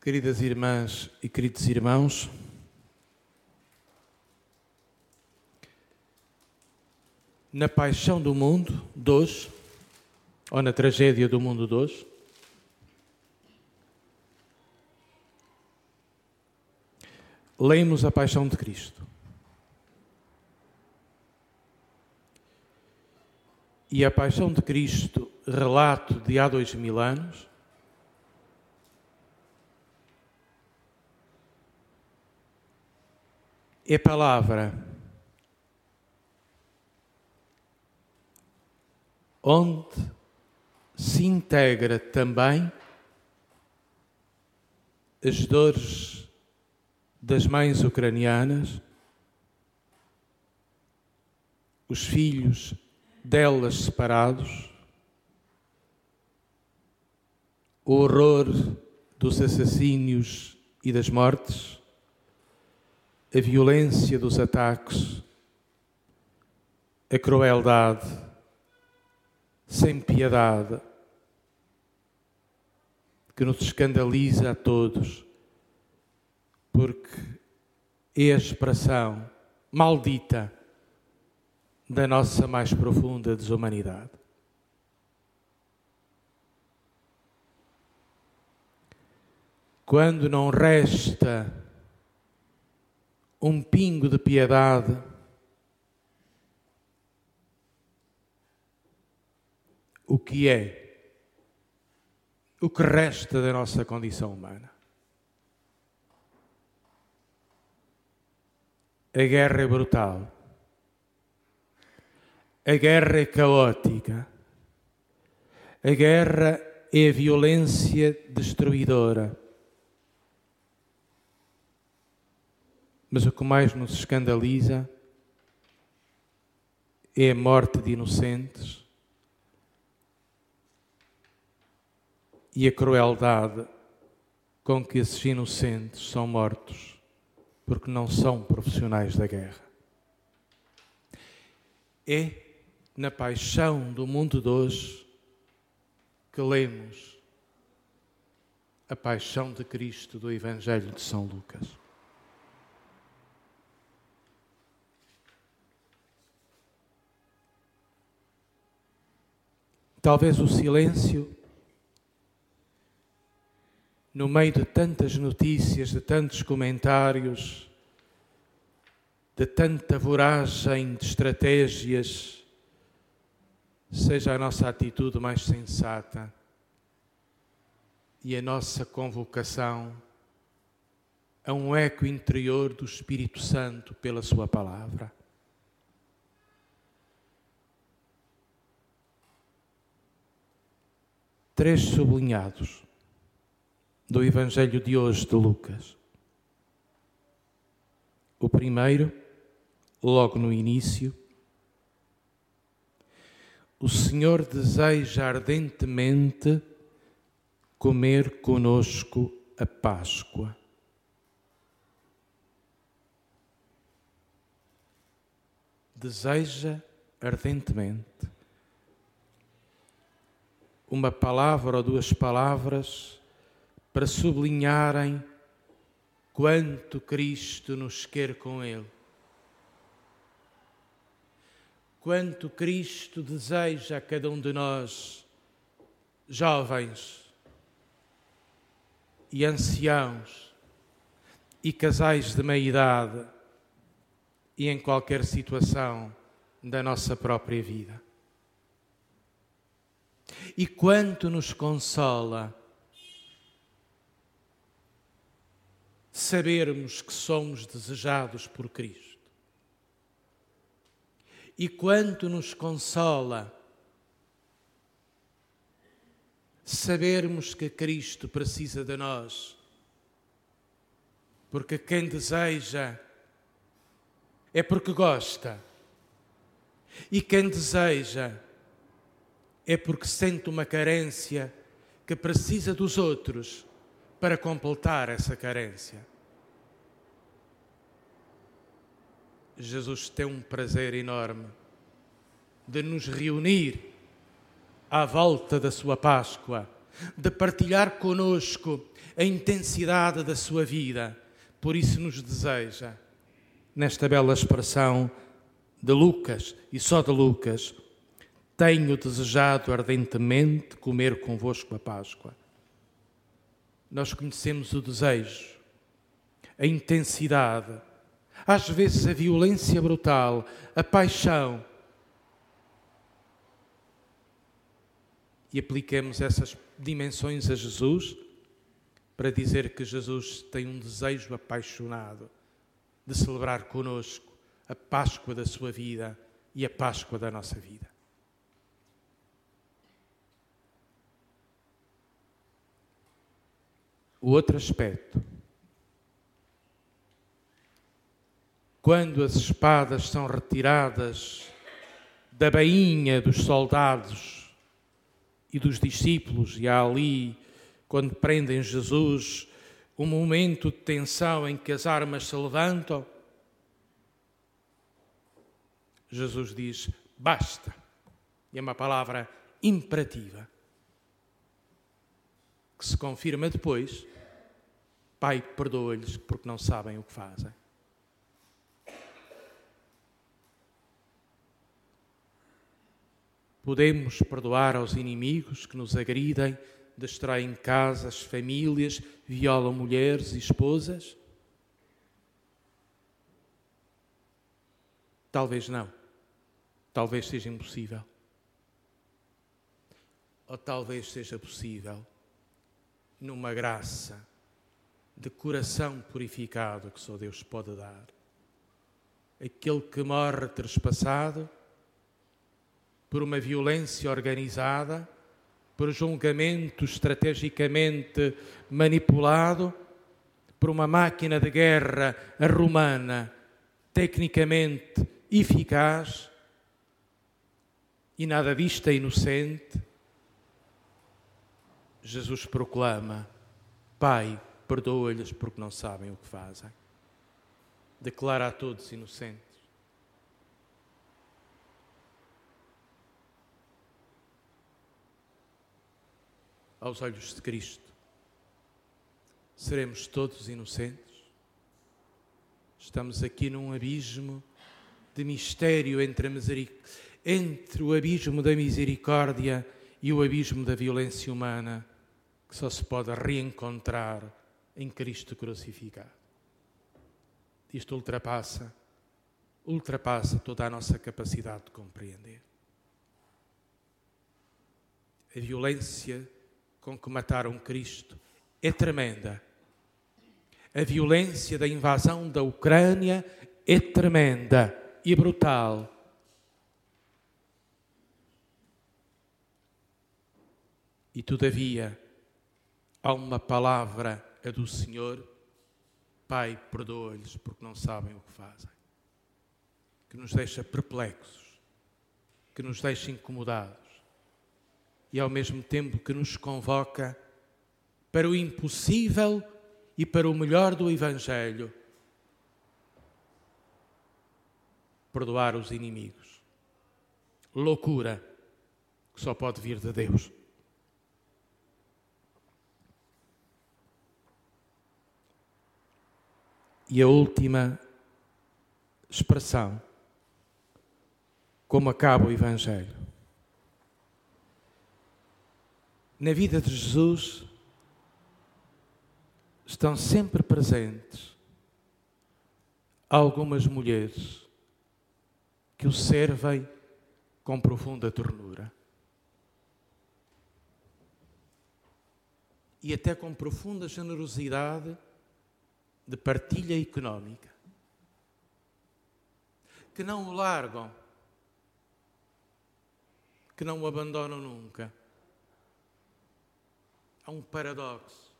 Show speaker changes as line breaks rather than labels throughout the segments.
Queridas irmãs e queridos irmãos, na paixão do mundo de hoje, ou na tragédia do mundo de hoje, lemos a paixão de Cristo. E a paixão de Cristo, relato de há dois mil anos, é palavra. Onde se integra também as dores das mães ucranianas, os filhos delas separados, o horror dos assassínios e das mortes, a violência dos ataques, a crueldade, sem piedade, que nos escandaliza a todos, porque é a expressão maldita da nossa mais profunda desumanidade. Quando não resta um pingo de piedade, o que é? O que resta da nossa condição humana? A guerra é brutal a guerra é caótica. A guerra é a violência destruidora. Mas o que mais nos escandaliza é a morte de inocentes e a crueldade com que esses inocentes são mortos porque não são profissionais da guerra. É na paixão do mundo de hoje que lemos a paixão de Cristo do Evangelho de São Lucas. Talvez o silêncio, no meio de tantas notícias, de tantos comentários, de tanta voragem de estratégias, seja a nossa atitude mais sensata e a nossa convocação a um eco interior do Espírito Santo pela Sua palavra. Três sublinhados do Evangelho de hoje de Lucas. O primeiro, logo no início, o Senhor deseja ardentemente comer conosco a Páscoa. Deseja ardentemente uma palavra ou duas palavras para sublinharem quanto Cristo nos quer com Ele quanto Cristo deseja a cada um de nós, jovens e anciãos e casais de meia idade e em qualquer situação da nossa própria vida. E quanto nos consola sabermos que somos desejados por Cristo. E quanto nos consola sabermos que Cristo precisa de nós, porque quem deseja é porque gosta, e quem deseja é porque sente uma carência que precisa dos outros para completar essa carência. Jesus tem um prazer enorme de nos reunir à volta da sua Páscoa, de partilhar conosco a intensidade da sua vida. Por isso nos deseja, nesta bela expressão de Lucas e só de Lucas, tenho desejado ardentemente comer convosco a Páscoa. Nós conhecemos o desejo, a intensidade, às vezes a violência brutal, a paixão. E aplicamos essas dimensões a Jesus para dizer que Jesus tem um desejo apaixonado de celebrar conosco a Páscoa da sua vida e a Páscoa da nossa vida. O outro aspecto. Quando as espadas são retiradas da bainha dos soldados e dos discípulos, e há ali, quando prendem Jesus, um momento de tensão em que as armas se levantam, Jesus diz: basta. E é uma palavra imperativa que se confirma depois, Pai, perdoa-lhes porque não sabem o que fazem. Podemos perdoar aos inimigos que nos agridem, destroem casas, famílias, violam mulheres e esposas? Talvez não. Talvez seja impossível. Ou talvez seja possível numa graça de coração purificado que só Deus pode dar. Aquele que morre trespassado por uma violência organizada, por julgamento estrategicamente manipulado, por uma máquina de guerra romana tecnicamente eficaz, e nada disto é inocente, Jesus proclama: Pai, perdoa-lhes porque não sabem o que fazem. Declara a todos inocentes. Aos olhos de Cristo, seremos todos inocentes? Estamos aqui num abismo de mistério entre, entre o abismo da misericórdia e o abismo da violência humana que só se pode reencontrar em Cristo crucificado. Isto ultrapassa, ultrapassa toda a nossa capacidade de compreender. A violência com que mataram Cristo é tremenda. A violência da invasão da Ucrânia é tremenda e brutal. E todavia, há uma palavra, a do Senhor, Pai, perdoa-lhes porque não sabem o que fazem, que nos deixa perplexos, que nos deixa incomodados e ao mesmo tempo que nos convoca para o impossível e para o melhor do Evangelho perdoar os inimigos. Loucura que só pode vir de Deus. E a última expressão, como acaba o Evangelho. Na vida de Jesus estão sempre presentes algumas mulheres que o servem com profunda ternura. E até com profunda generosidade de partilha económica, que não o largam, que não o abandonam nunca. Há um paradoxo.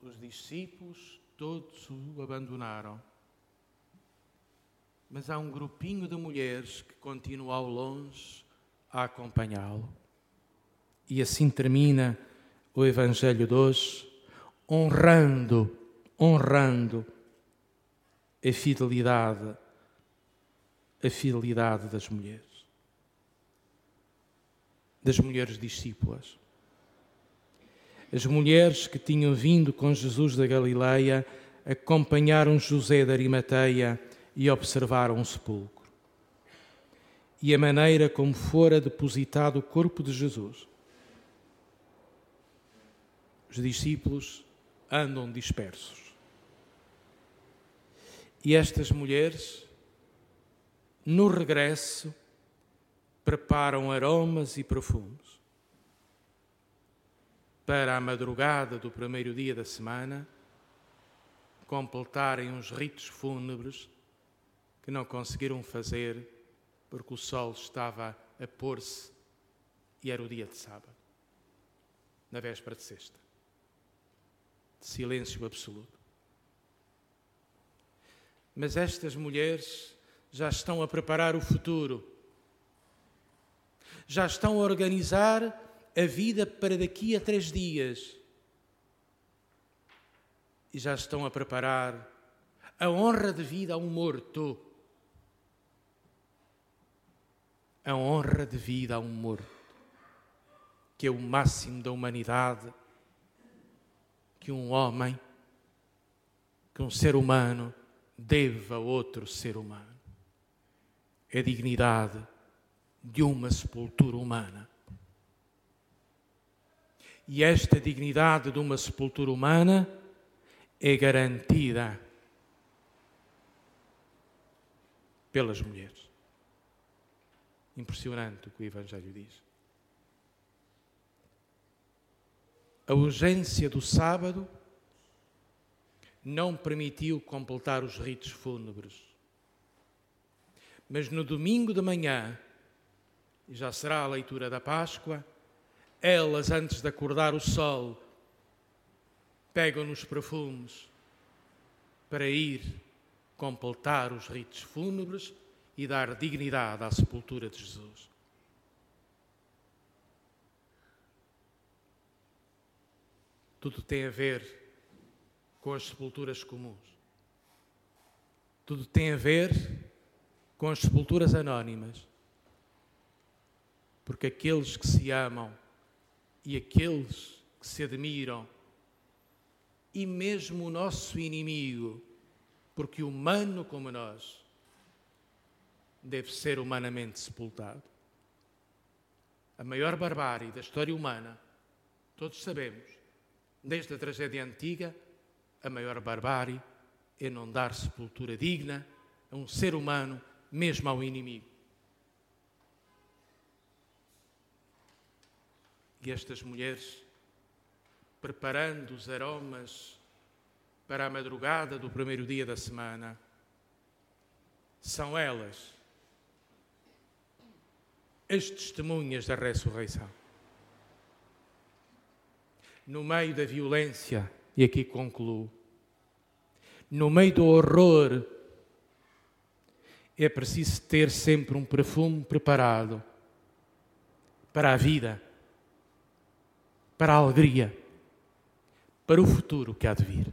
Os discípulos todos o abandonaram. Mas há um grupinho de mulheres que continua ao longe a acompanhá-lo. E assim termina o Evangelho de hoje, honrando honrando a fidelidade, a fidelidade das mulheres, das mulheres discípulas, as mulheres que tinham vindo com Jesus da Galileia acompanharam José da Arimateia e observaram o sepulcro. E a maneira como fora depositado o corpo de Jesus. Os discípulos andam dispersos. E estas mulheres, no regresso, preparam aromas e perfumes para a madrugada do primeiro dia da semana completarem uns ritos fúnebres que não conseguiram fazer porque o sol estava a pôr-se e era o dia de sábado, na véspera de sexta. De silêncio absoluto. Mas estas mulheres já estão a preparar o futuro, já estão a organizar a vida para daqui a três dias. E já estão a preparar a honra de vida a um morto. A honra de vida a um morto, que é o máximo da humanidade que um homem, que um ser humano deve a outro ser humano. É a dignidade de uma sepultura humana. E esta dignidade de uma sepultura humana é garantida pelas mulheres. Impressionante o que o Evangelho diz. A urgência do sábado não permitiu completar os ritos fúnebres. Mas no domingo de manhã, e já será a leitura da Páscoa, elas, antes de acordar o sol, pegam nos perfumes para ir completar os ritos fúnebres e dar dignidade à sepultura de Jesus. Tudo tem a ver com as sepulturas comuns. Tudo tem a ver com as sepulturas anónimas. Porque aqueles que se amam e aqueles que se admiram, e mesmo o nosso inimigo, porque humano como nós, deve ser humanamente sepultado. A maior barbárie da história humana, todos sabemos, desde a tragédia antiga, a maior barbárie é não dar sepultura digna a um ser humano, mesmo ao inimigo. E estas mulheres, preparando os aromas para a madrugada do primeiro dia da semana, são elas as testemunhas da ressurreição. No meio da violência, e aqui concluo, no meio do horror, é preciso ter sempre um perfume preparado para a vida para a alegria, para o futuro que há de vir.